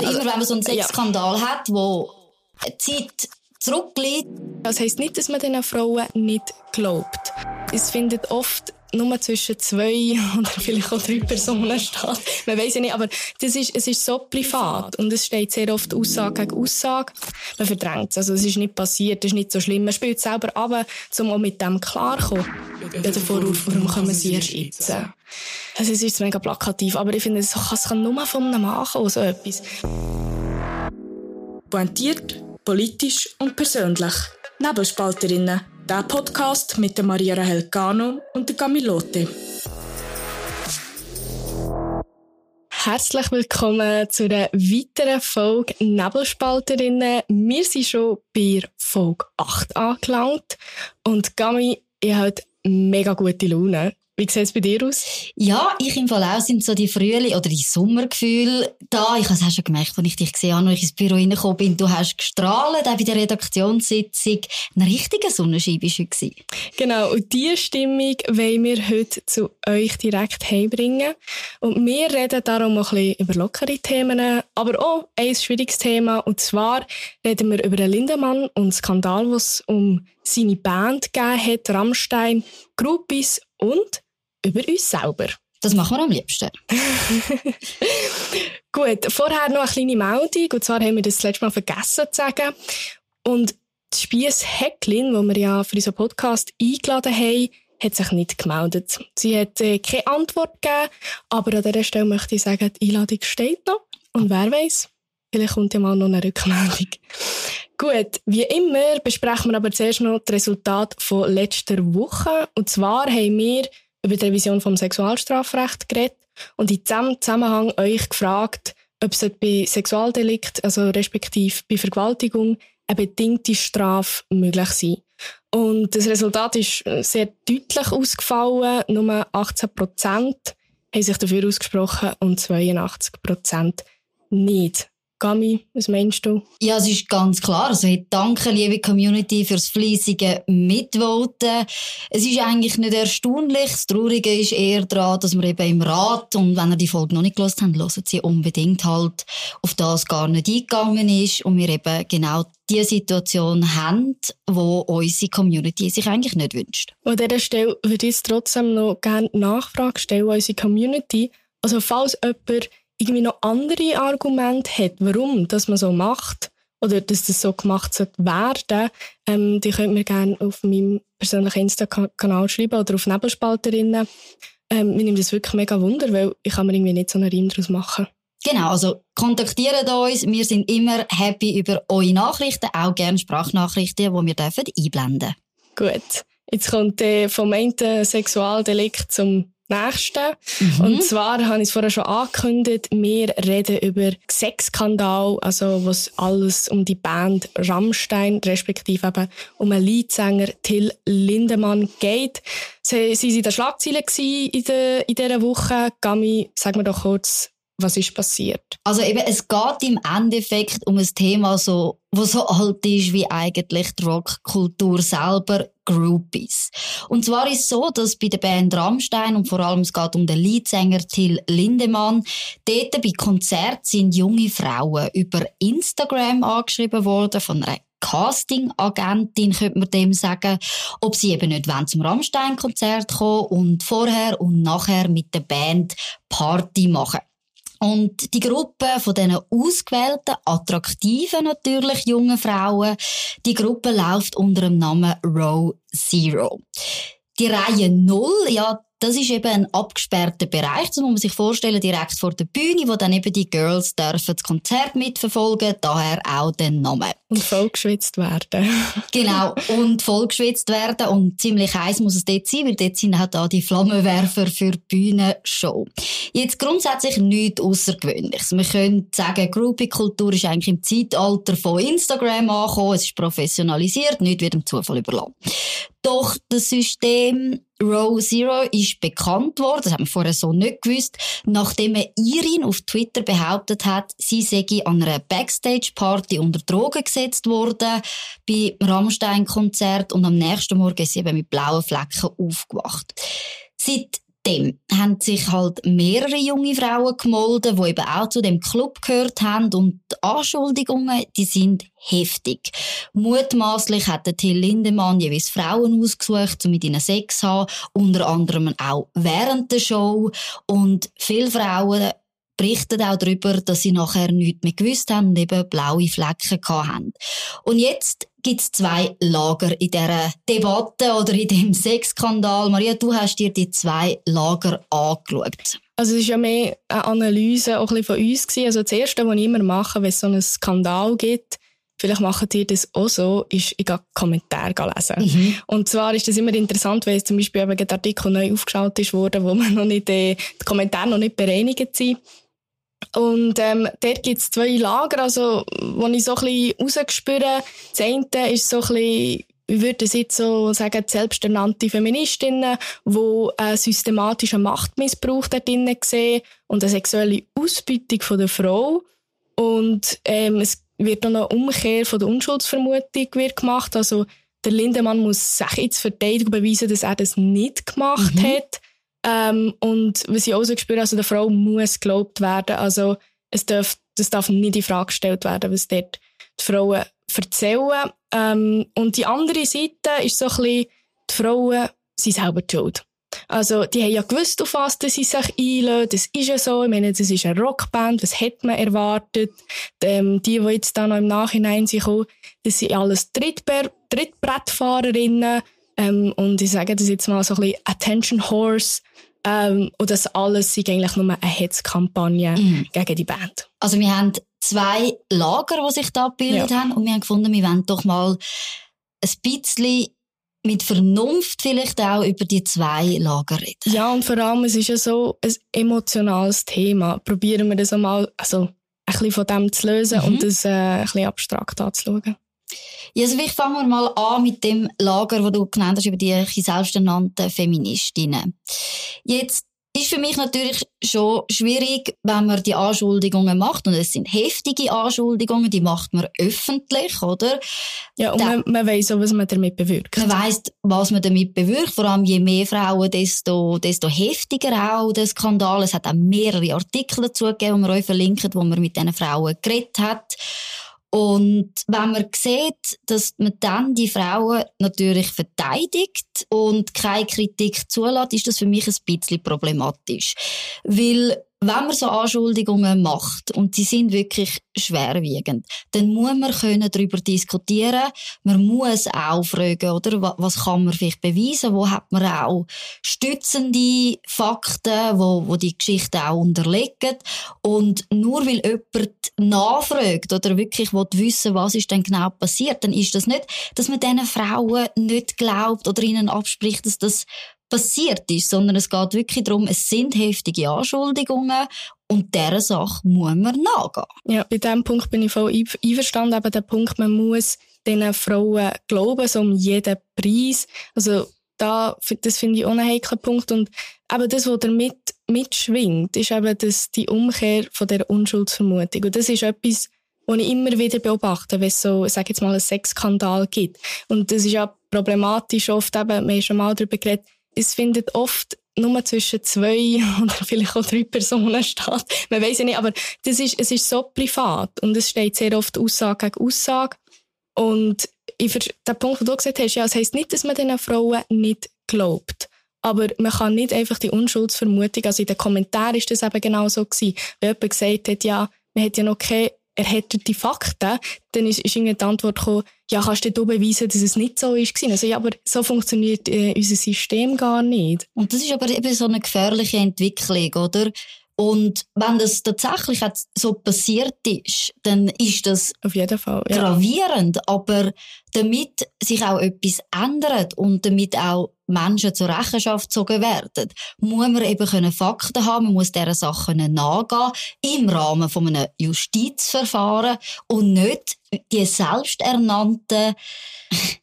Also immer, wenn man so einen Sexskandal ja. hat, wo Zeit zurückliegt. Das heisst nicht, dass man diesen Frauen nicht glaubt. Es findet oft nur zwischen zwei oder vielleicht auch drei Personen statt. Man weiß ja nicht, aber das ist, es ist so privat und es steht sehr oft Aussage gegen Aussage. Man verdrängt es. Also es ist nicht passiert, es ist nicht so schlimm. Man spielt selber ab, um auch mit dem klarzukommen. Ja, der Vorwurf, warum kommen sie erst jetzt? Also es ist mega plakativ, aber ich finde, es kann nur von einem kommen, so etwas. Pointiert, politisch und persönlich. Nebelspalterinnen der Podcast mit der Maria Rahel Cano und der Camilote. Herzlich willkommen zu einer weiteren Folge Nebelspalterinnen. Wir sind schon bei Folge 8 angelangt und Gami, ihr habt mega gute Laune. Wie sieht es bei dir aus? Ja, ich im Fall auch sind so die Frühling- oder die Sommergefühle da. Ich habe es auch schon gemerkt, als ich dich gesehen habe, als ich ins Büro reingekommen bin. Du hast gestrahlt, auch bei der Redaktionssitzung. Eine richtige Sonnenscheibe war heute. Genau, und diese Stimmung wollen wir heute zu euch direkt heimbringen. Und wir reden darum ein bisschen über lockere Themen, aber auch ein schwieriges Thema. Und zwar reden wir über den Lindemann und den Skandal, was um seine Band gegeben hat, Rammstein, Groupies und über uns selber. Das machen wir am liebsten. Gut, vorher noch eine kleine Meldung. Und zwar haben wir das, letzte Mal vergessen zu sagen. Und die Spiess Hecklin, die wir ja für unseren Podcast eingeladen haben, hat sich nicht gemeldet. Sie hat äh, keine Antwort gegeben, aber an dieser Stelle möchte ich sagen, die Einladung steht noch. Und wer weiß, vielleicht kommt ja mal noch eine Rückmeldung. Gut, wie immer besprechen wir aber zuerst noch das Resultat von letzter Woche. Und zwar haben wir über die Revision vom Sexualstrafrecht geredet und in diesem Zusammenhang euch gefragt, ob es bei Sexualdelikt, also respektive bei Vergewaltigung, eine bedingte Strafe möglich sei. Und das Resultat ist sehr deutlich ausgefallen. Nur 18 Prozent haben sich dafür ausgesprochen und 82 Prozent nicht. Gami, was meinst du? Ja, es ist ganz klar. Also, danke, liebe Community, fürs fleissige Mitvoten. Es ist eigentlich nicht erstaunlich. Das Traurige ist eher daran, dass wir eben im Rat, und wenn ihr die Folge noch nicht gelesen habt, hören sie unbedingt halt, auf das gar nicht eingegangen ist und wir eben genau die Situation haben, wo unsere Community sich eigentlich nicht wünscht. An dieser Stelle würde ich trotzdem noch gerne Nachfrage stellen an unsere Community. Also, falls jemand irgendwie noch andere Argumente hat, warum das man so macht oder dass das so gemacht werden, ähm, die könnt mir gerne auf meinem persönlichen Insta-Kanal schreiben oder auf Nebelspalterinnen. Ähm, mir nimmt das wirklich mega Wunder, weil ich kann mir irgendwie nicht so einen Reim daraus machen. Genau, also kontaktiert uns. Wir sind immer happy über eure Nachrichten, auch gerne Sprachnachrichten, die wir dürfen einblenden Gut, jetzt kommt äh, vom einen Sexualdelikt zum nächsten. Mhm. Und zwar habe ich es vorher schon angekündigt, wir reden über Sexskandal, also was alles um die Band Rammstein, respektive eben um einen Leadsänger Till Lindemann geht. Sie, sie waren in der Schlagzeile in, der, in dieser Woche. Gami, sag mir doch kurz, was ist passiert? Also eben, es geht im Endeffekt um ein Thema, so, wo so alt ist wie eigentlich die Rockkultur selber, Groupies. Und zwar ist es so, dass bei der Band Rammstein und vor allem es geht um den Leadsänger Till Lindemann, dort bei Konzert sind junge Frauen über Instagram angeschrieben worden von einer Casting-Agentin, könnte man dem sagen, ob sie eben nicht zum Rammstein-Konzert kommen und vorher und nachher mit der Band Party machen. Und die Gruppe von diesen ausgewählten, attraktiven natürlich jungen Frauen, die Gruppe läuft unter dem Namen Row Zero. Die Reihe Null, ja, das ist eben ein abgesperrter Bereich, das muss man sich vorstellen, direkt vor der Bühne, wo dann eben die Girls dürfen das Konzert mitverfolgen, daher auch den Namen. Und vollgeschwitzt werden. genau, und vollgeschwitzt werden und ziemlich heiß muss es dort sein, weil dort sind auch da die Flammenwerfer für die Bühnenshow. Jetzt grundsätzlich nichts Außergewöhnliches. Man könnte sagen, Groupie-Kultur ist eigentlich im Zeitalter von Instagram angekommen, es ist professionalisiert, nichts wird dem Zufall überlassen. Doch das System Row Zero ist bekannt worden, das haben wir vorher so nicht gewusst, nachdem Irin auf Twitter behauptet hat, sie sei an einer Backstage-Party unter Drogen gesetzt worden, bei Rammstein-Konzert und am nächsten Morgen ist sie eben mit blauen Flecken aufgewacht. Seit dem haben sich halt mehrere junge Frauen gemolden, die eben auch zu dem Club gehört haben. Und die Anschuldigungen, die sind heftig. Mutmaßlich hat der Till Lindemann jeweils Frauen ausgesucht, um mit ihnen Sex zu haben, unter anderem auch während der Show. Und viele Frauen berichten auch darüber, dass sie nachher nichts mehr gewusst haben und eben blaue Flecken haben. Und jetzt gibt es zwei Lager in dieser Debatte oder in dem Sexskandal. Maria, du hast dir die zwei Lager angeschaut. Also es ist ja mehr eine Analyse auch ein bisschen von uns gewesen. Also das Erste, was ich immer mache, wenn es so einen Skandal gibt, vielleicht machen die das auch so, ist, ich gehe Kommentare lesen. Mhm. Und zwar ist das immer interessant, weil zum Beispiel eben der Artikel neu aufgeschaltet wurde, wo man noch nicht, äh, die Kommentare noch nicht bereinigt sind. Und ähm, dort gibt es zwei Lager, also, wo ich so ein bisschen rausgespüre. Das eine ist so ein bisschen, ich würde jetzt so sagen, selbsternannte Feministinnen, die einen systematischen Machtmissbrauch dort drinnen sehen und eine sexuelle Ausbeutung von der Frau. Und ähm, es wird noch eine Umkehr von der Unschuldsvermutung wird gemacht. Also der Lindemann muss sich jetzt Verteidigung beweisen, dass er das nicht gemacht mhm. hat. Ähm, und was ich auch so gespürt also der Frau muss gelobt werden. Also es darf, das darf nicht in Frage gestellt werden, was dort die Frauen erzählen. Ähm, und die andere Seite ist so ein bisschen, die Frauen sind selber schuld. Also, die haben ja gewusst, auf was sie sich einlösen. Das ist ja so. Ich meine, das ist eine Rockband. Was hätte man erwartet? Ähm, die, die jetzt da noch im Nachhinein sind, das sind alles Trittber Trittbrettfahrerinnen. Ähm, und ich sage das jetzt mal so ein bisschen Attention Horse. Ähm, und das alles ist eigentlich nur eine Hetzkampagne mhm. gegen die Band. Also wir haben zwei Lager, die sich da gebildet ja. haben und wir haben gefunden, wir wollen doch mal ein bisschen mit Vernunft vielleicht auch über die zwei Lager reden. Ja, und vor allem, es ist ja so ein emotionales Thema. Probieren wir das einmal, also ein bisschen von dem zu lösen mhm. und das äh, ein bisschen abstrakt anzuschauen. Ja, also vielleicht fangen wir mal an mit dem Lager, das du genannt hast, über die selbsternannten Feministinnen. Jetzt ist für mich natürlich schon schwierig, wenn man die Anschuldigungen macht. Und es sind heftige Anschuldigungen, die macht man öffentlich, oder? Ja, und da, man, man weiss auch, was man damit bewirkt. Man weiss, was man damit bewirkt. Vor allem je mehr Frauen, desto, desto heftiger auch der Skandal. Es hat auch mehrere Artikel dazu gegeben, die wir euch verlinken, wo man mit diesen Frauen geredet hat. Und wenn man sieht, dass man dann die Frauen natürlich verteidigt und keine Kritik zulässt, ist das für mich ein bisschen problematisch. Weil wenn man so Anschuldigungen macht und sie sind wirklich schwerwiegend, dann muss man können darüber diskutieren. Man muss auch fragen, oder was kann man vielleicht beweisen? Wo hat man auch stützende Fakten, wo, wo die Geschichte auch unterlegen? Und nur weil jemand nachfragt oder wirklich wissen was ist denn genau passiert, dann ist das nicht, dass man diesen Frauen nicht glaubt oder ihnen abspricht, dass das passiert ist, sondern es geht wirklich darum, es sind heftige Anschuldigungen und dieser Sache muss man nachgehen. Ja, bei diesem Punkt bin ich voll einverstanden. Aber der Punkt, man muss diesen Frauen glauben, so um jeden Preis. Also, da, das finde ich auch einen heiklen Punkt. Und eben das, was damit mitschwingt, ist eben das, die Umkehr von der Unschuldsvermutung. Und das ist etwas, was ich immer wieder beobachte, wenn es so, sag jetzt mal, einen Sexskandal gibt. Und das ist ja problematisch oft eben, wir haben schon mal darüber geredet, es findet oft nur zwischen zwei oder vielleicht auch drei Personen statt. Man weiß ja nicht, aber das ist, es ist so privat und es steht sehr oft Aussage gegen Aussage. Und der Punkt, den du gesagt hast, ja, es heisst nicht, dass man diesen Frauen nicht glaubt. Aber man kann nicht einfach die Unschuldsvermutung, also in den Kommentaren ist das eben genau so gewesen, wenn jemand gesagt hat, ja, man hat ja noch keine erhärtete Fakten, dann ist, ist irgendwie die Antwort gekommen, ja, kannst du dir beweisen, dass es nicht so ist Also, ja, aber so funktioniert äh, unser System gar nicht. Und das ist aber eben so eine gefährliche Entwicklung, oder? Und wenn das tatsächlich so passiert ist, dann ist das Auf jeden Fall, ja. gravierend. Aber damit sich auch etwas ändert und damit auch Menschen zur Rechenschaft gezogen werden, muss man eben können Fakten haben, man muss dieser Sachen nachgehen, im Rahmen von einem Justizverfahren und nicht die selbsternannten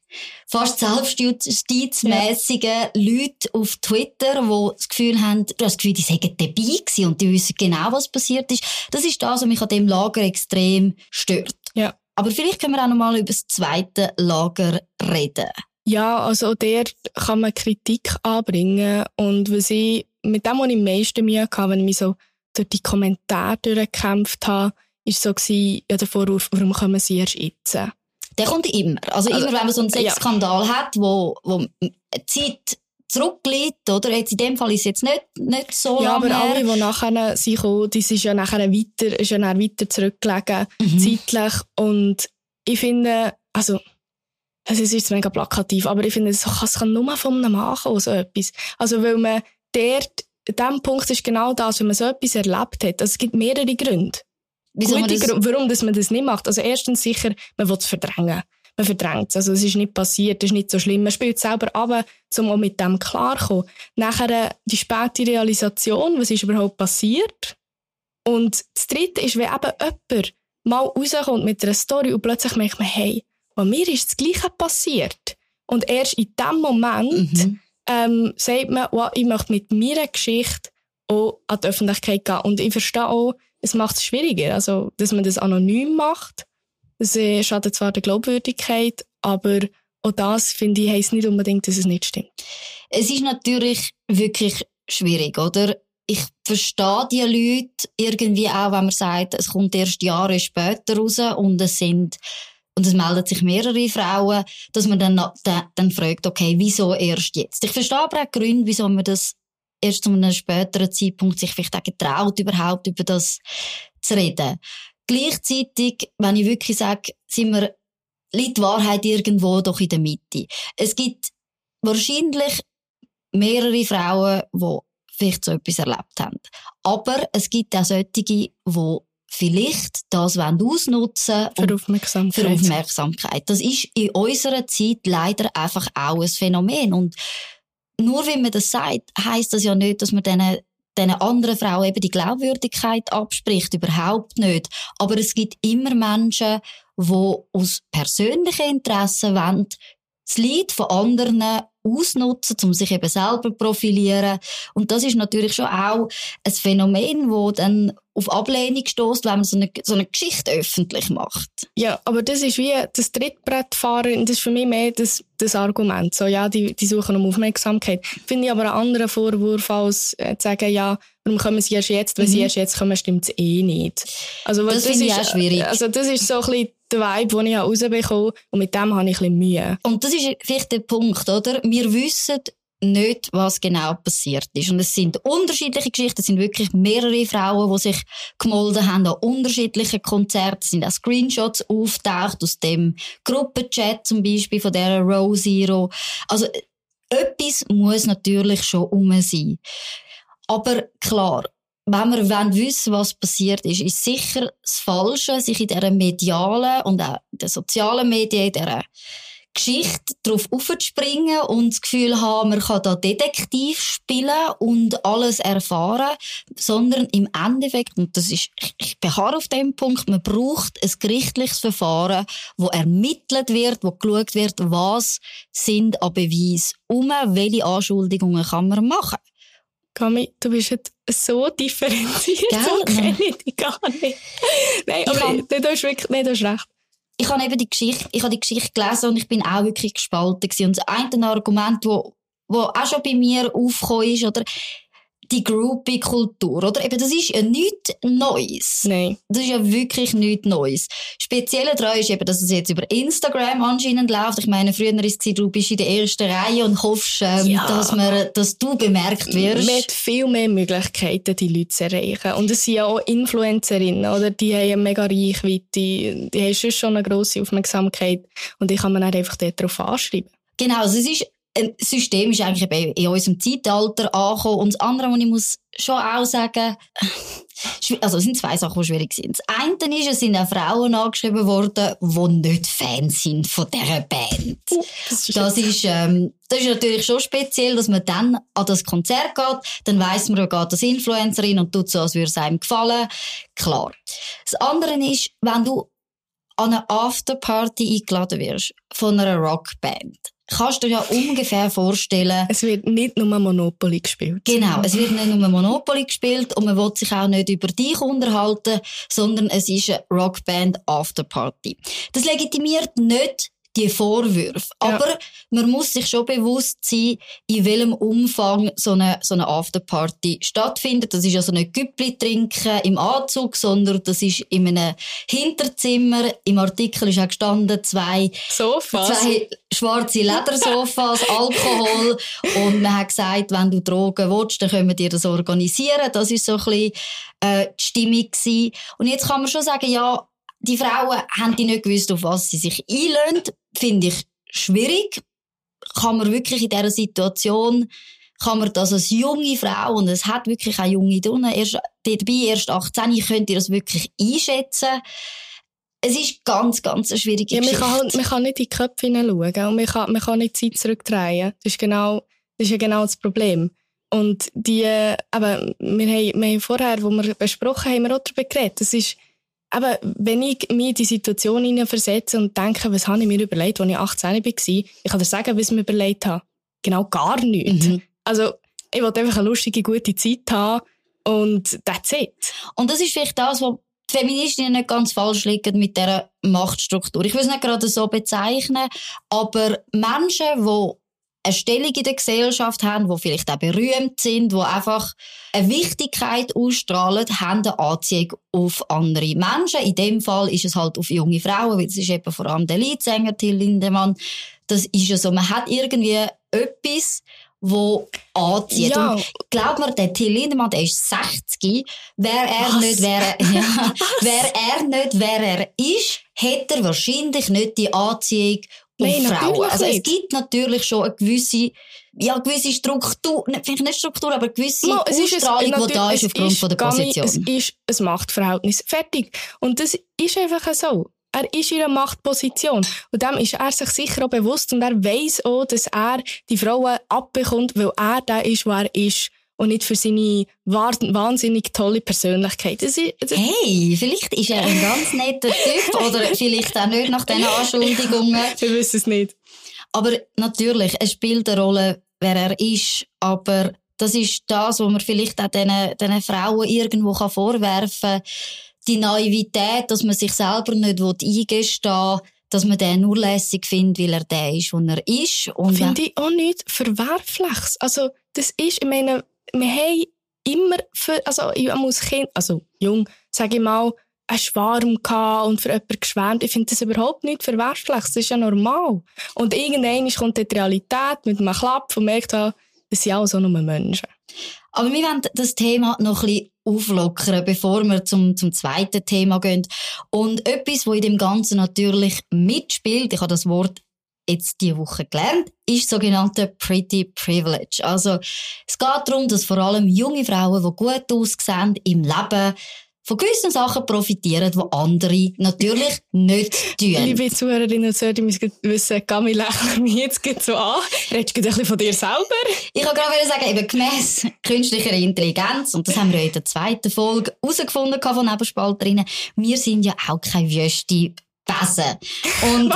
fast selbstjustizmäßigen ja. Leute auf Twitter, die das Gefühl haben, du hast das Gefühl, die seien dabei gewesen und die wissen genau, was passiert ist. Das ist das, was mich an dem Lager extrem stört. Ja. Aber vielleicht können wir auch noch mal über das zweite Lager reden. Ja, also der kann man Kritik anbringen und was ich mit dem, was ich am meisten Mühe hatte, wenn ich mich so durch die Kommentare durchgekämpft habe, ist so gewesen, ja, der Vorwurf, warum kommen sie erst jetzt? Der kommt immer. Also, also immer, wenn man so einen Sexskandal ja. hat, wo, wo Zeit zurückliegt, oder? Jetzt in dem Fall ist es jetzt nicht, nicht so Ja, aber alle, die nachher sind gekommen, das ist ja nachher weiter, ist ja nachher weiter zurückgelegen, mhm. zeitlich. Und ich finde, also, es ist jetzt mega plakativ, aber ich finde, es kann nur von einem kommen, so etwas. Also, weil man dort, an diesem Punkt ist genau das, wenn man so etwas erlebt hat. Also, es gibt mehrere Gründe. Wieso Gute das... Gründe, warum dass man das nicht macht. Also, erstens sicher, man will es verdrängen. Man verdrängt es. Also, es ist nicht passiert, es ist nicht so schlimm. Man spielt es selber ab, um auch mit dem klarzukommen. Nachher äh, die späte Realisation, was ist überhaupt passiert. Und das Dritte ist, wenn eben jemand mal rauskommt mit einer Story und plötzlich merkt man, hey, bei mir ist das Gleiche passiert. Und erst in dem Moment mhm. ähm, sagt man, wow, ich möchte mit meiner Geschichte auch an die Öffentlichkeit gehen. Und ich verstehe auch, es macht es schwieriger. Also, dass man das anonym macht, das äh, schadet zwar der Glaubwürdigkeit, aber auch das, finde ich, heisst nicht unbedingt, dass es nicht stimmt. Es ist natürlich wirklich schwierig, oder? Ich verstehe die Leute irgendwie auch, wenn man sagt, es kommt erst Jahre später raus und es sind und es melden sich mehrere Frauen, dass man dann, dann, dann fragt, okay, wieso erst jetzt? Ich verstehe aber auch Gründe, wieso man das erst zu einem späteren Zeitpunkt sich vielleicht auch getraut, überhaupt über das zu reden. Gleichzeitig, wenn ich wirklich sage, sind wir, liegt die Wahrheit irgendwo doch in der Mitte. Es gibt wahrscheinlich mehrere Frauen, die vielleicht so etwas erlebt haben. Aber es gibt auch solche, die vielleicht das ausnutzen für Aufmerksamkeit. für Aufmerksamkeit. Das ist in unserer Zeit leider einfach auch ein Phänomen. Und nur wenn man das sagt, heißt das ja nicht, dass man diesen diesen anderen Frauen eben die Glaubwürdigkeit abspricht. Überhaupt nicht. Aber es gibt immer Menschen, die aus persönlichen Interessen wollen, das Leid von anderen ausnutzen, um sich eben selber profilieren. Und das ist natürlich schon auch ein Phänomen, wo dann auf Ablehnung stößt, wenn man so eine, so eine Geschichte öffentlich macht. Ja, aber das ist wie das Trittbrettfahren, das ist für mich mehr das, das Argument. So, ja, die, die suchen um Aufmerksamkeit. Finde ich aber einen anderen Vorwurf als äh, zu sagen, ja, warum kommen sie erst jetzt, wenn mhm. sie erst jetzt kommen, stimmt es eh nicht. Also, das, das finde ich auch schwierig. Also das ist so ein bisschen der Vibe, den ich rausbekommen habe und mit dem habe ich ein bisschen Mühe. Und das ist vielleicht der Punkt, oder? Wir wissen nicht, was genau passiert ist. Und es sind unterschiedliche Geschichten. Es sind wirklich mehrere Frauen, die sich gemolden haben an unterschiedlichen Konzerten. Es sind auch Screenshots auftaucht aus dem Gruppenchat zum Beispiel von der Row Zero. Also, etwas muss natürlich schon um sein. Aber klar, wenn wir wollen was passiert ist, ist sicher das Falsche, sich in dieser medialen und auch in den sozialen Medien, in dieser Geschichte darauf aufzuspringen und das Gefühl haben, man kann da Detektiv spielen und alles erfahren, sondern im Endeffekt, und das ist, ich beharre auf dem Punkt, man braucht ein gerichtliches Verfahren, wo ermittelt wird, wo geschaut wird, was sind an Beweis um, welche Anschuldigungen kann man machen. Kami, du bist jetzt so differenziert, Gell? so kenne ich dich gar nicht. Nein, aber kann... du hast wirklich, nein, du hast recht ich habe eben die Geschichte, ich habe die Geschichte gelesen und ich bin auch wirklich gespalten gewesen. Und das eine Argument, wo, wo auch schon bei mir aufgekommen ist, oder, die Groupie-Kultur, oder? Eben, das ist ja nichts Neues. Nein. Das ist ja wirklich nichts Neues. Speziell daran ist eben, dass es jetzt über Instagram anscheinend läuft. Ich meine, früher war es, du bist in der ersten Reihe und hoffst, ähm, ja. dass, man, dass du bemerkt wirst. Man hat viel mehr Möglichkeiten, die Leute zu erreichen. Und es sind ja auch Influencerinnen, oder? Die haben eine mega Reichweite, die haben schon eine grosse Aufmerksamkeit und die kann man dann einfach darauf anschreiben. Genau, also es ist System ist eigentlich in unserem Zeitalter angekommen. Und das andere, was ich muss schon auch sagen, also es sind zwei Sachen, die schwierig sind. Das eine ist, es sind auch Frauen angeschrieben worden, die nicht Fans sind von dieser Band. Das ist, das ist, ähm, das ist natürlich schon speziell, dass man dann an das Konzert geht, dann weiss man, geht als Influencerin und tut so, als würde es einem gefallen. Klar. Das andere ist, wenn du an eine Afterparty eingeladen wirst von einer Rockband, kannst du dir ja ungefähr vorstellen. Es wird nicht nur Monopoly gespielt. Genau, es wird nicht nur Monopoly gespielt und man will sich auch nicht über dich unterhalten, sondern es ist eine Rockband Afterparty. Das legitimiert nicht die Vorwürfe. Ja. Aber man muss sich schon bewusst sein, in welchem Umfang so eine, so eine Afterparty stattfindet. Das ist also nicht Güppli trinken im Anzug, sondern das ist in einem Hinterzimmer. Im Artikel ist auch gestanden, zwei, Sofas. zwei schwarze Ledersofas, Alkohol. Und man hat gesagt, wenn du Drogen willst, dann können wir dir das organisieren. Das ist so ein bisschen, äh, die Stimmung gewesen. Und jetzt kann man schon sagen, ja, die Frauen haben die nicht gewusst, auf was sie sich einlösen. Finde ich schwierig. Kann man wirklich in dieser Situation, kann man das als junge Frau, und es hat wirklich auch junge drinnen, erst, dabei erst 18, könnt ihr das wirklich einschätzen. Es ist ganz, ganz eine schwierige ja, Geschichte. Man kann, man kann nicht in die Köpfe hineinschauen und man kann, man kann nicht Zeit zurückdrehen. Das ist genau, das ist ja genau das Problem. Und die, aber wir haben, wir haben vorher, wo wir besprochen haben, wir auch darüber geredet. Das ist, aber wenn ich mich in die Situation hineinversetze und denke, was habe ich mir überlegt, als ich 18 war, ich kann dir sagen, was ich mir überlegt habe. Genau gar nichts. Mhm. Also, ich wollte einfach eine lustige, gute Zeit haben und that's it. Und das ist vielleicht das, was die Feministinnen nicht ganz falsch liegen mit dieser Machtstruktur. Ich will es nicht gerade so bezeichnen, aber Menschen, die eine Stellung in der Gesellschaft haben, die vielleicht auch berühmt sind, die einfach eine Wichtigkeit ausstrahlen, haben eine Anziehung auf andere Menschen. In dem Fall ist es halt auf junge Frauen, weil es ist eben vor allem der Leadsänger Till Lindemann. Das ist ja so, man hat irgendwie etwas, wo anzieht. Ja. Und glaub mir, der Till Lindemann, der ist 60. Wäre er Was? nicht, wäre, ja, wäre er nicht, wer er ist, hätte er wahrscheinlich nicht die Anziehung Nein, Frauen. Also es gibt natürlich schon eine gewisse, ja, eine gewisse Struktur, vielleicht nicht Struktur, aber eine gewisse no, Ausstrahlung, die da ist aufgrund ist von der Position. Nicht, es ist ein Machtverhältnis. Fertig. Und das ist einfach so. Er ist in einer Machtposition. Und dem ist er sich sicher auch bewusst. Und er weiß auch, dass er die Frauen abbekommt, weil er der ist, wo er ist und nicht für seine wahnsinnig tolle Persönlichkeit. Das ist, das hey, vielleicht ist er ein ganz netter Typ oder vielleicht auch nicht nach diesen Anschuldigungen. Wir wissen es nicht. Aber natürlich, es spielt eine Rolle, wer er ist, aber das ist das, was man vielleicht auch diesen, diesen Frauen irgendwo vorwerfen kann. Die Naivität, dass man sich selber nicht eingestehen will, dass man den nur lässig findet, weil er der ist, wo er ist. Finde ich auch nicht verwerflich. Also, das ist, ich meine, wir haben immer für, also ich muss Kind, also jung, sage ich mal, einen Schwarm gehabt und für jemanden geschwärmt. Ich finde das überhaupt nicht verwerflich. Das ist ja normal. Und irgendwann kommt die Realität mit einem Klapp und merkt, das sind auch so nur Menschen. Aber wir wollen das Thema noch ein auflockern, bevor wir zum, zum zweiten Thema gehen. Und etwas, wo in dem Ganzen natürlich mitspielt, ich habe das Wort jetzt diese Woche gelernt, ist sogenannte Pretty Privilege. Also, es geht darum, dass vor allem junge Frauen, die gut aussehen im Leben, von gewissen Sachen profitieren, die andere natürlich nicht tun. Liebe Zuhörerinnen und Zuhörer, müssen wissen, Gami lächelt mich jetzt so an. Redest du ein bisschen von dir selber? Ich kann gerade sagen, eben gemäss künstlicher Intelligenz, und das haben wir in der zweiten Folge herausgefunden von Nebenspalterinnen, wir sind ja auch keine wüste Besen. Und,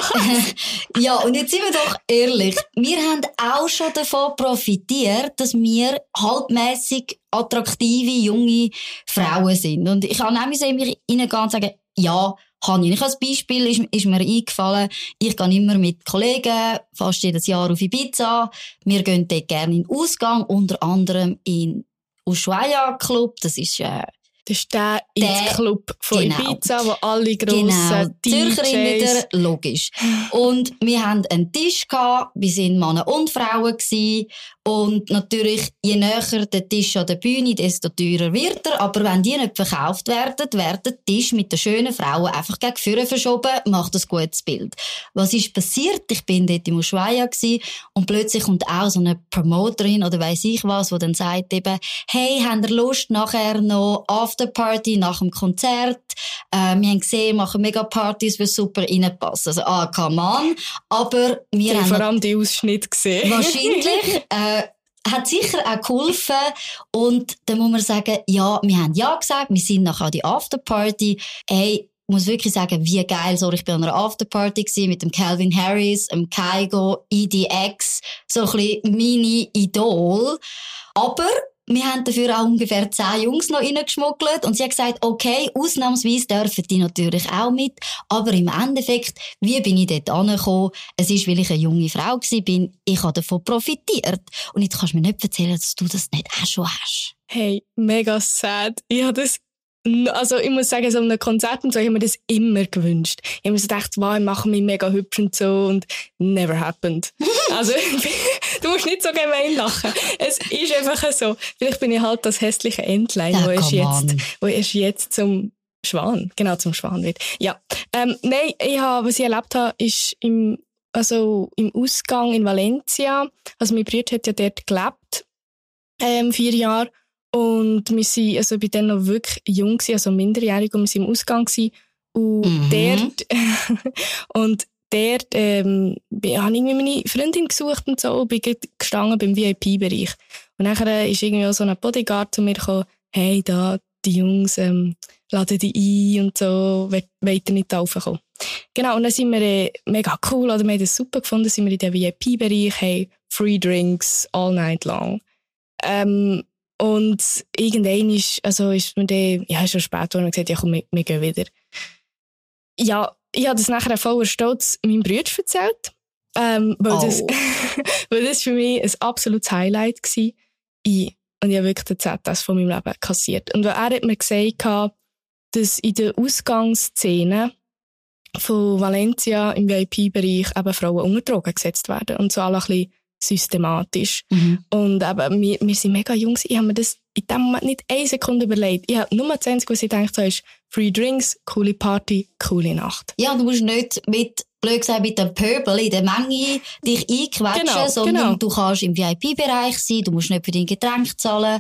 ja, und jetzt sind wir doch ehrlich. Wir haben auch schon davon profitiert, dass wir halbmäßig attraktive, junge Frauen sind. Und ich kann nämlich mich hineingehen und sagen, ja, kann ich. Ich als Beispiel ist, ist mir eingefallen, ich gehe immer mit Kollegen fast jedes Jahr auf Ibiza. Wir gehen dort gerne in den Ausgang, unter anderem in Ushuaia Club. Das ist, äh, das ist der, der Club von genau. Ibiza, wo alle grossen genau. Zürcherin wieder, logisch. Und wir hatten einen Tisch, gehabt, wir waren Männer und Frauen. Gewesen. Und natürlich, je näher der Tisch an der Bühne, desto teurer wird er. Aber wenn die nicht verkauft werden, wird der Tisch mit den schönen Frauen einfach gegen vorne verschoben, macht ein gutes Bild. Was ist passiert? Ich bin dort im Ushuaia und plötzlich kommt auch so eine Promoterin oder weiss ich was, die dann sagt eben, hey, habt ihr Lust nachher noch Afterparty nach dem Konzert? Äh, wir haben gesehen, machen mega Partys, die super reinpassen. Also, ah, come on. Aber wir haben... vor allem die Ausschnitte gesehen. Wahrscheinlich. Äh, hat sicher auch geholfen. Und dann muss man sagen, ja, wir haben ja gesagt, wir sind nachher an die Afterparty. Ich muss wirklich sagen, wie geil. So, ich bin an einer Afterparty mit dem Calvin Harris, dem Kaigo, EDX, so ein bisschen meine Idol. Aber wir haben dafür auch ungefähr zehn Jungs noch reingeschmuggelt und sie hat gesagt, okay, ausnahmsweise dürfen die natürlich auch mit, aber im Endeffekt, wie bin ich dort angekommen? Es ist, weil ich eine junge Frau war, ich habe davon profitiert. Und jetzt kannst du mir nicht erzählen, dass du das nicht auch schon hast. Hey, mega sad. Ich habe das also ich muss sagen, so einem Konzert und so, ich habe mir das immer gewünscht. Ich habe mir so gedacht, wow, ich mache mich mega hübsch und so und never happened. also du musst nicht so gemein lachen. Es ist einfach so. Vielleicht bin ich halt das hässliche Entlein, ja, wo erst jetzt, wo jetzt zum Schwan, genau zum Schwan wird. Ja, ähm, nein, ich habe, was ich erlebt habe, ist im also im Ausgang in Valencia. Also mein Bruder hat ja dort gelebt, ähm, vier Jahre. Und wir sind, also bei denen noch wirklich jung also minderjährig, und wir sind im Ausgang gewesen. Und mhm. dort, und dort, ähm, habe ich meine Freundin gesucht und so, bin gestanden beim VIP-Bereich. Und nachher ist irgendwie auch so ein Bodyguard zu mir gekommen, hey, da, die Jungs, ähm, laden die ein und so, wollt ihr nicht raufkommen? Genau, und dann sind wir äh, mega cool, oder wir haben das super gefunden, sind wir in den VIP-Bereich, hey, Free Drinks all night long. Ähm, und irgendwann ist, also ist mir dann, ja, schon spät geworden und gesagt, ja komm, wir, wir gehen wieder. Ja, ich habe das nachher voller Stolz meinem Bruder erzählt. Ähm, weil, oh. das, weil das für mich ein absolutes Highlight war. Ich, und ich habe wirklich den ZS von meinem Leben kassiert. Und weil er hat mir gesagt, dass in der Ausgangsszene von Valencia im VIP-Bereich eben Frauen unter Drogen gesetzt werden. Und so alle ein bisschen systematisch. Mhm. Und eben, wir, wir sind mega jung. Ich habe mir das in dem Moment nicht eine Sekunde überlegt. Ich habe nur 20, was ich gedacht habe, ist Free Drinks, coole Party, coole Nacht. Ja, du musst nicht mit, blöd gesagt, mit dem Pöbel in der Menge dich einquetschen, genau, sondern genau. du kannst im VIP-Bereich sein, du musst nicht für dein Getränk zahlen.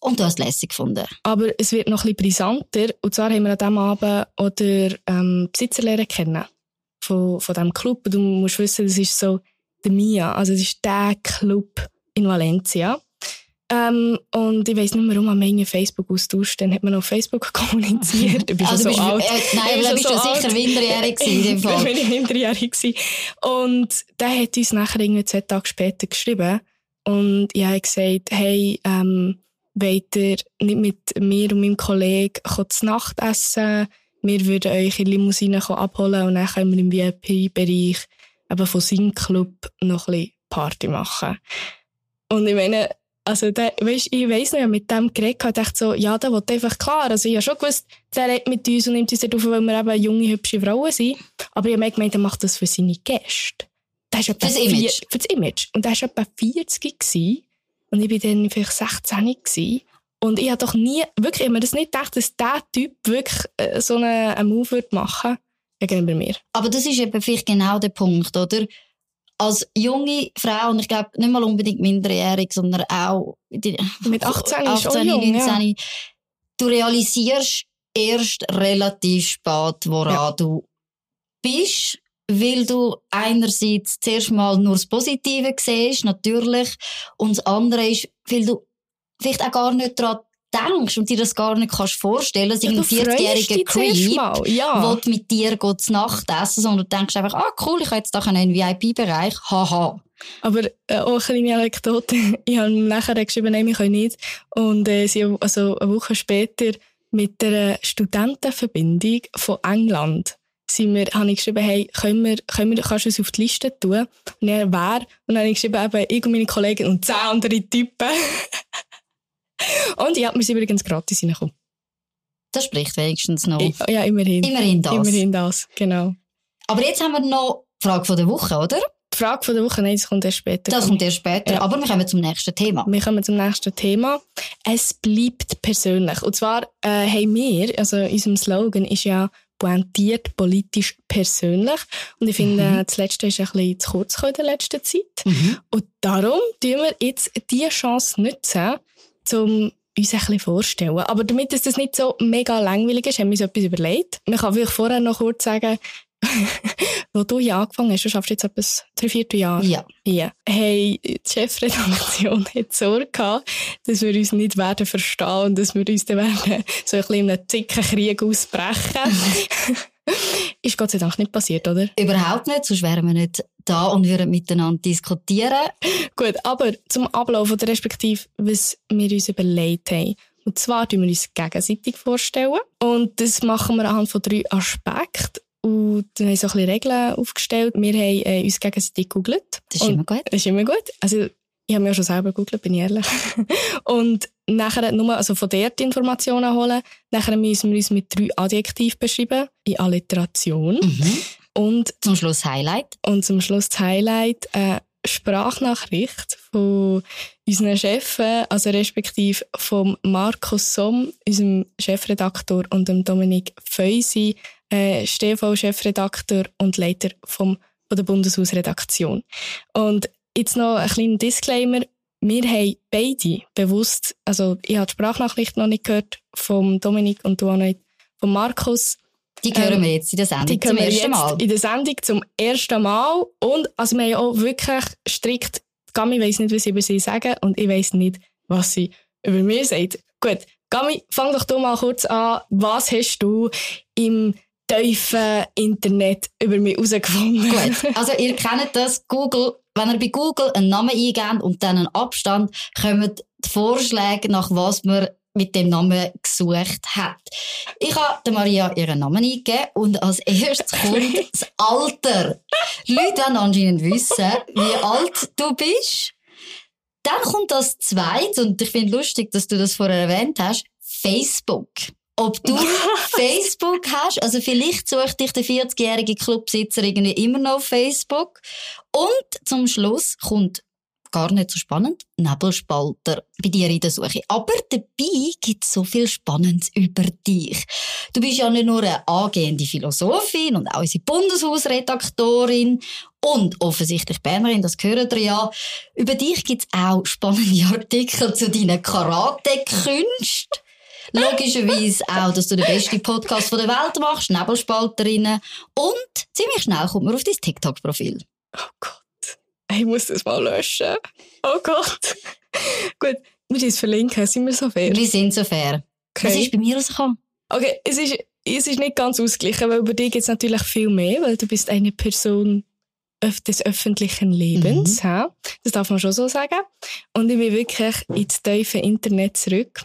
Und du hast es lässig gefunden. Aber es wird noch ein bisschen brisanter. Und zwar haben wir an diesem Abend oder ähm, Besitzer kennen. Von, von diesem Club. Und du musst wissen, das ist so der Mia. Also das ist der Club in Valencia. Ähm, und ich weiss nicht mehr, warum man irgendwie Facebook austauscht. Dann hat man auf Facebook kommuniziert. Du bist also so alt. Äh, nein, aber bist du so sicher minderjährig in dem Fall. bin ich minderjährig gewesen. Und der hat uns nachher irgendwie zwei Tage später geschrieben. Und ich habe gesagt, hey, ähm, wollt ihr nicht mit mir und meinem Kollegen zu Nacht essen? Wir würden euch in Limousine abholen und dann können wir im VIP-Bereich eben von seinem Club noch ein bisschen Party machen. Und ich meine, also der, weißt, ich weiss noch, ich mit dem geredet und dachte so, ja, der will einfach klar. Also ich habe schon gewusst, der redet mit uns und nimmt uns auf, weil wir eben junge, hübsche Frauen sind. Aber ich habe gemeint, er macht das für seine Gäste. Der ist für das Image. für das Image. Und der war etwa 40 gewesen, und ich war dann vielleicht 16 gewesen. Und ich habe doch nie, wirklich, immer das nicht gedacht, dass dieser Typ wirklich äh, so einen, einen Move machen würde gegenüber mir. Aber das ist eben vielleicht genau der Punkt, oder? Als junge Frau, und ich glaube nicht mal unbedingt minderjährig, sondern auch die, mit 18, 18 18 jung, 19, ja. du realisierst erst relativ spät, woran ja. du bist, weil du einerseits zuerst mal nur das Positive siehst, natürlich, und das andere ist, weil du vielleicht auch gar nicht daran denkst und dir das gar nicht kannst vorstellen, dass ja, ein 40-jähriger Creep ja. mit dir zu Nacht essen, sondern du denkst einfach, ah cool, ich habe jetzt da einen VIP-Bereich, haha. Aber äh, auch eine kleine Anekdote. Ich habe nachher geschrieben, nein, wir können nicht. Und äh, sie also eine Woche später mit der Studentenverbindung von England sind wir, habe ich geschrieben, hey, können wir, können wir, kannst du uns auf die Liste tun? Und er wer? Und dann habe ich geschrieben, eben, ich und meine Kollegen und zehn andere Typen. Und ja, wir sind übrigens gratis reingekommen. Das spricht wenigstens noch. Ja, immerhin. Immerhin das. Immerhin das, genau. Aber jetzt haben wir noch die Frage von der Woche, oder? Die Frage von der Woche, nein, das kommt erst später. Das kommt erst später, ja. aber wir kommen zum nächsten Thema. Wir kommen zum nächsten Thema. Es bleibt persönlich. Und zwar äh, haben wir, also unser Slogan ist ja pointiert, politisch, persönlich. Und ich finde, mhm. das Letzte ist ein bisschen zu kurz in der letzten Zeit. Mhm. Und darum tun wir jetzt diese Chance nutzen, um uns ein bisschen vorstellen. Aber damit es das nicht so mega langweilig ist, haben wir uns etwas überlegt. Man kann vielleicht vorher noch kurz sagen, wo du hier angefangen hast, du schaffst jetzt etwas drei, vier Jahre. Ja. ja. Hey, die Chefredaktion hat Sorge gehabt, dass wir uns nicht werden verstehen und dass wir uns dann werden so ein bisschen in einem zicken Krieg ausbrechen. ist Gott sei Dank nicht passiert, oder? Überhaupt nicht, sonst wären wir nicht da und würden miteinander diskutieren. Gut, aber zum Ablauf oder respektive, was wir uns überlegt haben. Und zwar tun wir uns gegenseitig vorstellen. Und das machen wir anhand von drei Aspekten. Und dann haben wir so ein bisschen Regeln aufgestellt. Wir haben äh, uns gegenseitig gegoogelt. Das ist Und immer gut. Das ist immer gut. Also, ich habe mir ja schon selber gegoogelt, bin ich ehrlich. und nachher nur also von der die Informationen holen. Nachher müssen wir uns mit drei Adjektiven beschreiben, in Alliteration. Mhm. Und, Zum Schluss Highlight. und zum Schluss das Highlight, eine Sprachnachricht von unseren Chefen, also respektive vom Markus Somm, unserem Chefredaktor, und dem Dominik Feusi, äh, STV-Chefredakteur und Leiter vom, von der Bundeshausredaktion. Und jetzt noch ein kleiner Disclaimer. Wir haben beide bewusst, also ich habe die Sprachnachricht noch nicht gehört vom Dominik und du auch nicht vom Markus. Die hören Ähm, wir jetzt in der Sendung zum ersten Mal. in der Sendung zum ersten Mal. Und also wir haben ja auch wirklich strikt, Gami weiss nicht, was sie über sie sagen und ich weiss nicht, was sie über mich sagt. Gut, Gami, fang doch du mal kurz an. Was hast du im tiefen Internet über mich herausgefunden? Gut, also ihr kennt das, Google, wenn ihr bei Google einen Namen eingebt und dann einen Abstand, kommen die Vorschläge, nach was man mit dem Namen gesucht hat. Ich habe der Maria ihren Namen eingegeben und als erstes kommt das Alter. Leute wollen anscheinend wissen, wie alt du bist. Dann kommt das Zweite, und ich finde lustig, dass du das vorher erwähnt hast, Facebook. Ob du Facebook hast, also vielleicht sucht dich der 40-jährige Clubsitzer irgendwie immer noch auf Facebook. Und zum Schluss kommt gar nicht so spannend, Nebelspalter bei dir in der Suche. Aber dabei gibt es so viel Spannendes über dich. Du bist ja nicht nur eine angehende Philosophin und auch unsere Bundeshausredaktorin und offensichtlich Bernerin, das gehört ihr ja. Über dich gibt es auch spannende Artikel zu deinen Karate-Künsten. Logischerweise auch, dass du den besten Podcast der Welt machst, Nebelspalterinnen. Und ziemlich schnell kommt man auf dein TikTok-Profil. Oh Gott. Ich muss das mal löschen. Oh Gott. Gut, wir müssen es verlinken, sind wir so fair? Wir sind so fair. Was Okay. ist bei mir rausgekommen? Okay, es ist, es ist nicht ganz ausgeglichen, weil über dich gibt es natürlich viel mehr, weil du bist eine Person des öffentlichen Lebens. hä? Das darf man schon so sagen. Und ich bin wirklich ins tiefe Internet zurück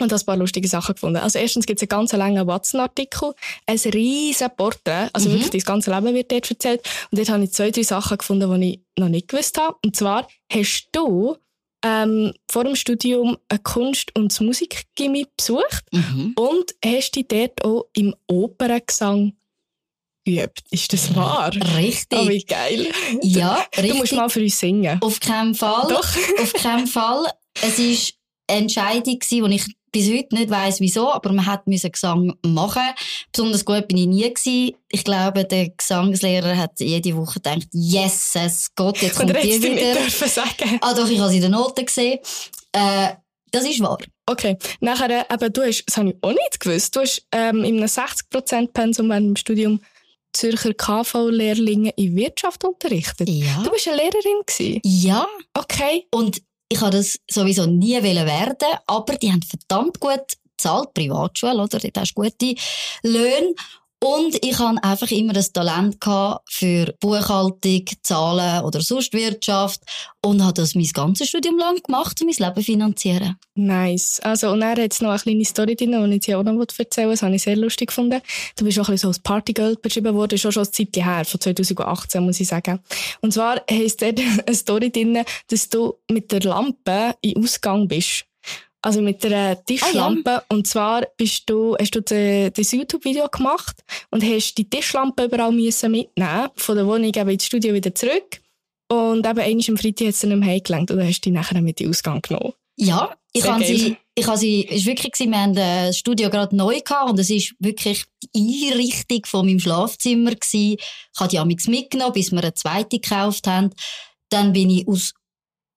und habe ein paar lustige Sachen gefunden. Also erstens gibt es einen ganz langen Watson-Artikel, ein riesen Porträt, also Mhm. wirklich das ganze Leben wird dort erzählt. Und dort habe ich zwei, drei Sachen gefunden, die ich noch nicht gewusst habe. Und zwar hast du ähm, vor dem Studium ein Kunst- und Musikgimmi besucht Mhm. und hast dich dort auch im Operngesang geübt. Ist das wahr? Richtig. Oh, wie geil. ja, Du musst richtig. mal für uns singen. Auf keinen Fall. Doch. Auf keinen Fall. Es war eine Entscheidung, die ich bis heute nicht weiss, wieso, aber man hat müssen Gesang machen. Besonders gut bin ich nie gewesen. Ich glaube, der Gesangslehrer hat jede Woche gedacht, yes, es geht, jetzt kommt nicht wieder. dürfen sagen. Ah, doch, ich habe sie in den Noten gesehen. Äh, das ist wahr. Okay, nachher, äh, eben, du hast, das habe ich auch nicht gewusst, du hast ähm, in einem 60%-Pensum während dem Studium Zürcher KV-Lehrlinge in Wirtschaft unterrichtet. Ja. Du bist eine Lehrerin gewesen. Ja. Okay. Und ich habe das sowieso nie werden, aber die haben verdammt gut bezahlt, Privatschule, oder? Dort hast du gute Löhne. Und ich hatte einfach immer das Talent für Buchhaltung, Zahlen oder sonst Wirtschaft und habe das mein ganzes Studium lang gemacht, um mein Leben finanzieren. Nice. Also, und er hat noch eine kleine Story drin, die ich hier auch noch erzählen will. Das habe ich sehr lustig gefunden. Du bist auch ein bisschen so als Partygirl beschrieben worden. Das ist auch schon ein Zeit her, von 2018, muss ich sagen. Und zwar heisst dort eine Story drin, dass du mit der Lampe in Ausgang bist. Also mit der Tischlampe. Und zwar bist du, hast du das YouTube-Video gemacht und hast die Tischlampe überall müssen mitnehmen Von der Wohnung eben ins Studio wieder zurück. Und eben einmal am Freitag hat es dann nicht mehr heimgelenkt und dann hast du die nachher mit in den Ausgang genommen. Ja, ich habe sie, ich habe sie, es ist wirklich wir haben das Studio gerade neu gehabt und es ist wirklich die Einrichtung von meinem Schlafzimmer gewesen. Ich habe die amigs mitgenommen, bis wir eine zweite gekauft haben. Dann bin ich aus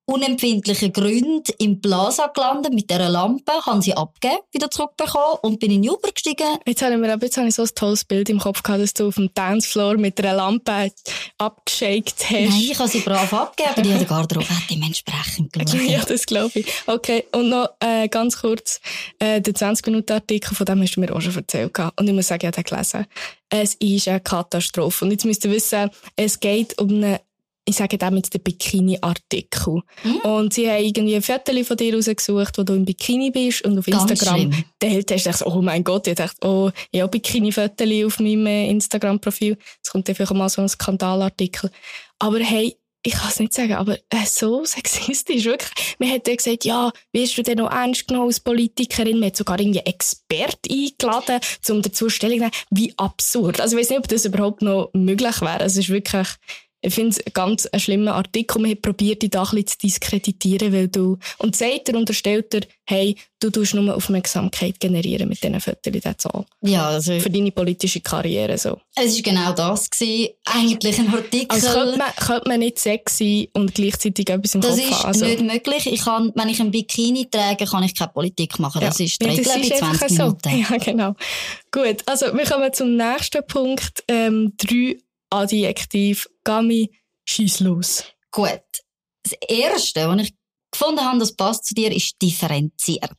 unempfindlichen Gründen im Plaza gelandet mit dieser Lampe, habe sie abgegeben, wieder zurückbekommen und bin in den Uber gestiegen. Jetzt habe ich mir jetzt habe ich so ein tolles Bild im Kopf gehabt, dass du auf dem Dancefloor mit einer Lampe abgeschakt hast. Nein, ich habe sie brav abgegeben, aber die hat Garderobe hat dementsprechend Ja, geschaut. das glaube ich. Okay, und noch äh, ganz kurz, äh, der 20-Minuten-Artikel, von dem hast du mir auch schon erzählt. gehabt. Und ich muss sagen, ich habe den gelesen. Es ist eine Katastrophe. Und jetzt müsst ihr wissen, es geht um einen ich sage damit den Bikini-Artikel. Mhm. Und sie haben irgendwie ein Foto von dir rausgesucht, wo du im Bikini bist und auf Ganz Instagram teilt hast. Ich oh mein Gott, ich dachte, oh, ich habe Bikini-Foto auf meinem äh, Instagram-Profil. Es kommt einfach mal so ein Skandalartikel. Aber hey, ich kann es nicht sagen, aber äh, so sexistisch, wirklich. Man hat dann gesagt, ja, wirst du denn noch ernst genommen als Politikerin? Man hat sogar irgendwie Experten eingeladen, um dazu Stellung zu nehmen. Wie absurd. Also ich weiß nicht, ob das überhaupt noch möglich wäre. Es ist wirklich, ich finde es ganz ein schlimmer Artikel. Man hat probiert, dich da ein bisschen zu diskreditieren, weil du, und sagt er, unterstellt er, hey, du tust nur Aufmerksamkeit generieren mit diesen Fotos, that's all. Ja, also. Für deine politische Karriere, so. Es war genau das gewesen. Eigentlich ein Artikel. Also könnte man, könnte man nicht sexy und gleichzeitig etwas im das Kopf haben. Das ist also. nicht möglich. Ich kann, wenn ich ein Bikini trage, kann ich keine Politik machen. Das ja. ist die Regel bei 20 Minuten. So. Ja, genau. Gut. Also, wir kommen zum nächsten Punkt. Ähm, drei Adjektiv. Gami, schieß los. Gut. Das erste, was ich gefunden habe, das passt zu dir, ist differenziert.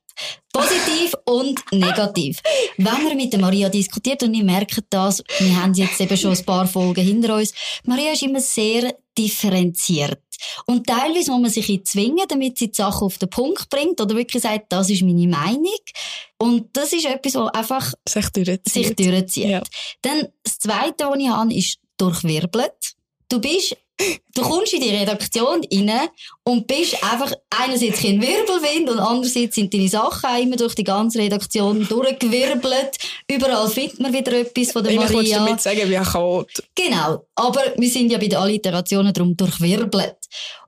Positiv und negativ. Wenn wir mit der Maria diskutiert und ich merke das, wir haben jetzt eben schon ein paar Folgen hinter uns, Maria ist immer sehr differenziert. Und teilweise muss man sich in zwingen, damit sie die Sache auf den Punkt bringt oder wirklich sagt, das ist meine Meinung. Und das ist etwas, was einfach sich durchzieht. Sich durchzieht. Ja. Dann das Zweite, was ich habe, ist durchwirbelt. Du bist Du kommst in die Redaktion rein und bist einfach einerseits kein Wirbelwind und andererseits sind deine Sachen immer durch die ganze Redaktion durchgewirbelt. Überall findet man wieder etwas von der Maria. Ich damit sagen, wie ein Chaot. Genau. Aber wir sind ja bei den Alliterationen darum durchwirbelt.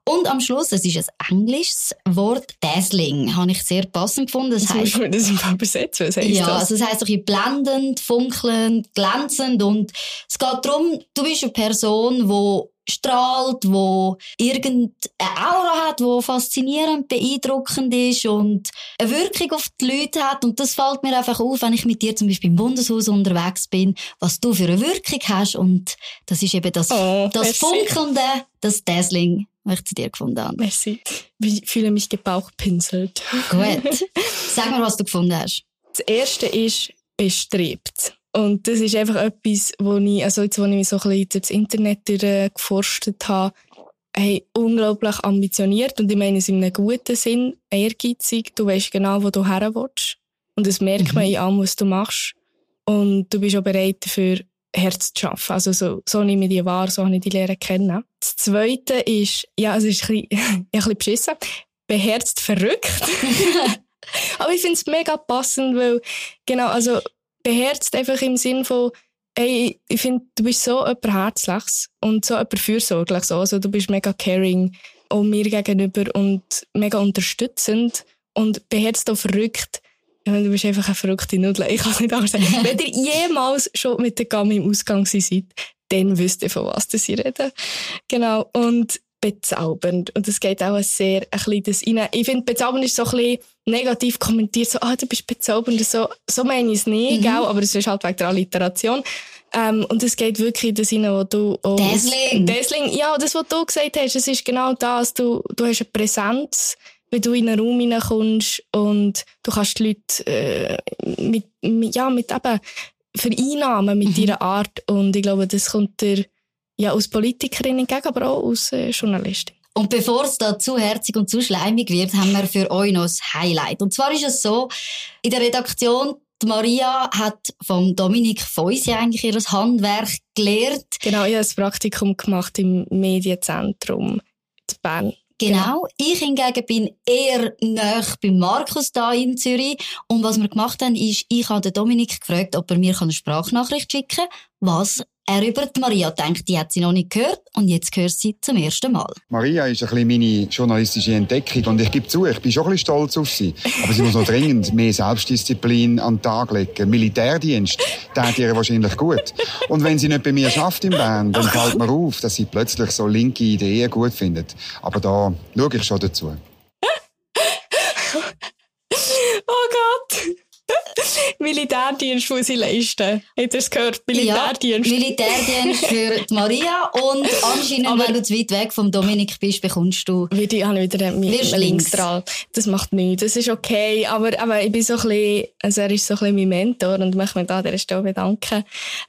Und am Schluss, es ist ein englisches Wort, Dazzling, habe ich sehr passend gefunden. Das, das heißt, das einfach übersetzen, was heisst ja, das? also es heisst ein blendend, funkelnd, glänzend und es geht darum, du bist eine Person, die strahlt, wo irgendeine Aura hat, wo faszinierend, beeindruckend ist und eine Wirkung auf die Leute hat. Und das fällt mir einfach auf, wenn ich mit dir zum Beispiel im Bundeshaus unterwegs bin, was du für eine Wirkung hast. Und das ist eben das, oh, das Funkelnde, das Dazzling, was ich zu dir gefunden habe. Merci. Ich fühle mich gebauchpinselt. Gut. Sag mir, was du gefunden hast. Das erste ist bestrebt. Und das ist einfach etwas, wo ich, also jetzt, wo ich mich so ein bisschen das Internet geforstet habe, hey, unglaublich ambitioniert und ich meine es in einem guten Sinn, ehrgeizig. Du weißt genau, wo du her willst. Und das merkt mhm. man in allem, was du machst. Und du bist auch bereit dafür, Herz zu arbeiten. Also so, so nehme ich die wahr, so habe ich die Lehre kennen. Das Zweite ist, ja, es ist ein bisschen, ein bisschen beschissen, beherzt verrückt. Aber ich finde es mega passend, weil, genau, also beherzt einfach im Sinn von, ey, ich finde, du bist so jemand Herzliches und so jemand Fürsorgliches. Also du bist mega caring auch mir gegenüber und mega unterstützend und beherzt auch verrückt. Ich meine, du bist einfach eine verrückte Nudel. Ich kann es nicht anders sagen. Wenn ihr jemals schon mit der Gami im Ausgang seid, dann wisst ihr, von was sie reden. Genau. Und bezaubernd. Und es geht auch sehr ein bisschen das rein. Ich finde, bezaubernd ist so ein bisschen negativ kommentiert, so, ah, du bist bezaubernd. So, so meine ich es nicht, mhm. gell? aber es ist halt wegen der Alliteration. Ähm, und es geht wirklich in das rein, wo du... Oh, Dazzling. Dazzling. Ja, das, was du gesagt hast, es ist genau das. Du, du hast eine Präsenz, wenn du in einen Raum hineinkommst und du kannst die Leute äh, mit, mit, ja, mit eben vereinnahmen mit mhm. deiner Art. Und ich glaube, das kommt dir ja, als Politikerin entgegen, aber auch als äh, Journalistin. Und bevor es da zu herzig und zu schleimig wird, haben wir für euch noch ein Highlight. Und zwar ist es so, in der Redaktion, die Maria hat vom Dominik Feusi eigentlich ihr Handwerk gelernt. Genau, ich habe ein Praktikum gemacht im Medienzentrum in Bern. Genau. genau. Ich hingegen bin eher näher bei Markus da in Zürich. Und was wir gemacht haben, ist, ich habe den Dominik gefragt, ob er mir eine Sprachnachricht schicken kann, was er über die Maria denkt, die hat sie noch nicht gehört und jetzt hört sie zum ersten Mal. Maria ist ein bisschen meine journalistische Entdeckung und ich gebe zu, ich bin schon ein bisschen stolz auf sie. Aber sie muss noch dringend mehr Selbstdisziplin an den Tag legen. Militärdienst, tut ihr wahrscheinlich gut. Und wenn sie nicht bei mir schafft im Band, dann fällt mir auf, dass sie plötzlich so linke Ideen gut findet. Aber da schaue ich schon dazu. Militärdienst muss ich leisten. Hat er es gehört? Militärdienst. Ja, Militärdienst für die Maria und anscheinend, Aber- wenn du zu weit weg vom Dominik bist, bekommst du Wie die habe ich wieder links. Link dran. Das macht nichts. Das ist okay. Aber, aber ich bin so ein bisschen, also er ist so ein bisschen mein Mentor und ich möchte mich da an dieser Stelle bedanken,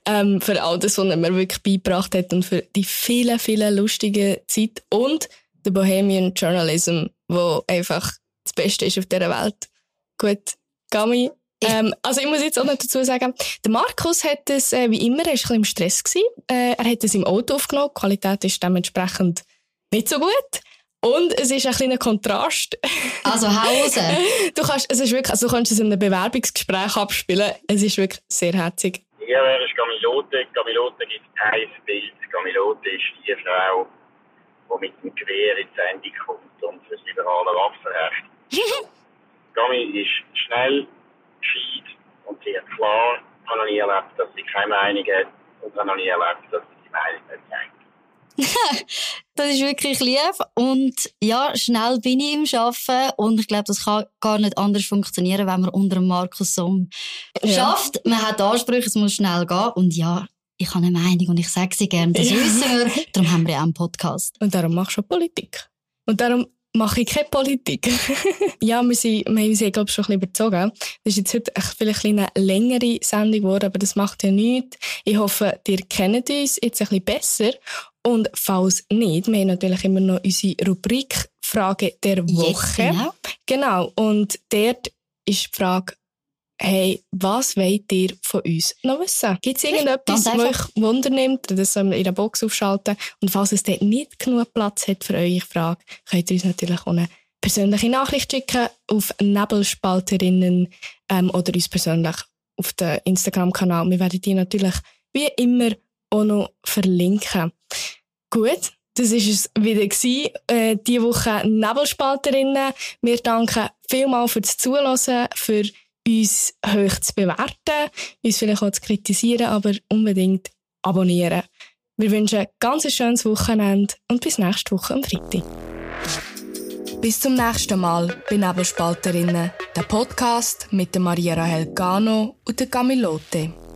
ähm, für all das, was er mir wirklich beigebracht hat und für die vielen, vielen lustigen Zeit und der Bohemian Journalism, wo einfach das Beste ist auf dieser Welt. Gut, Gami. Ähm, also ich muss jetzt auch noch dazu sagen, der Markus hat es, äh, wie immer, er war ein bisschen im Stress. Gewesen. Äh, er hat es im Auto aufgenommen. Die Qualität ist dementsprechend nicht so gut. Und es ist ein kleiner Kontrast. Also hau raus. Du kannst, es ist wirklich, also du kannst es in einem Bewerbungsgespräch abspielen. Es ist wirklich sehr herzig. Ja, wer ist Gamilote? Gamilote gibt ein Bild. Gamilote ist die Frau, die mit dem Gewehr in die Sendung kommt und für das liberale Waffenrecht. Gami ist schnell, gescheit und sie hat klar. Ich habe noch nie erlebt, dass sie keine Meinung hat und ich habe noch nie erlebt, dass sie die Meinung nicht sagt. Das ist wirklich lieb. Und ja, schnell bin ich im Arbeiten. Und ich glaube, das kann gar nicht anders funktionieren, wenn man unter dem Markus Somm Ja. schafft. Man hat Ansprüche, es muss schnell gehen. Und ja, ich habe eine Meinung und ich sage sie gerne. Das Ja. wissen wir. Darum haben wir ja auch einen Podcast. Und darum machst du auch Politik. Und darum mache ich keine Politik. ja, wir sind, wir haben uns, ja, glaube ich, schon ein bisschen überzogen. Das ist jetzt heute vielleicht eine längere Sendung geworden, aber das macht ja nichts. Ich hoffe, ihr kennt uns jetzt ein bisschen besser. Und falls nicht, wir haben natürlich immer noch unsere Rubrik Frage der Woche. Jetzt, genau. Genau, und dort ist die Frage, hey, was wollt ihr von uns noch wissen? Gibt es irgendetwas, was euch Wunder nimmt? Das sollen wir in der Box aufschalten. Und falls es dort nicht genug Platz hat für eure Frage, könnt ihr uns natürlich auch eine persönliche Nachricht schicken auf Nebelspalterinnen ähm, oder uns persönlich auf den Instagram-Kanal. Wir werden die natürlich wie immer auch noch verlinken. Gut, das war es wieder gewesen, äh, diese Woche Nebelspalterinnen. Wir danken vielmals fürs Zuhören, für uns hoch zu bewerten, uns vielleicht auch zu kritisieren, aber unbedingt abonnieren. Wir wünschen ein ganz schönes Wochenende und bis nächste Woche am Freitag. Bis zum nächsten Mal bei Nebelspalterinnen, der Podcast mit Maria Rahel Gano und der Camilote.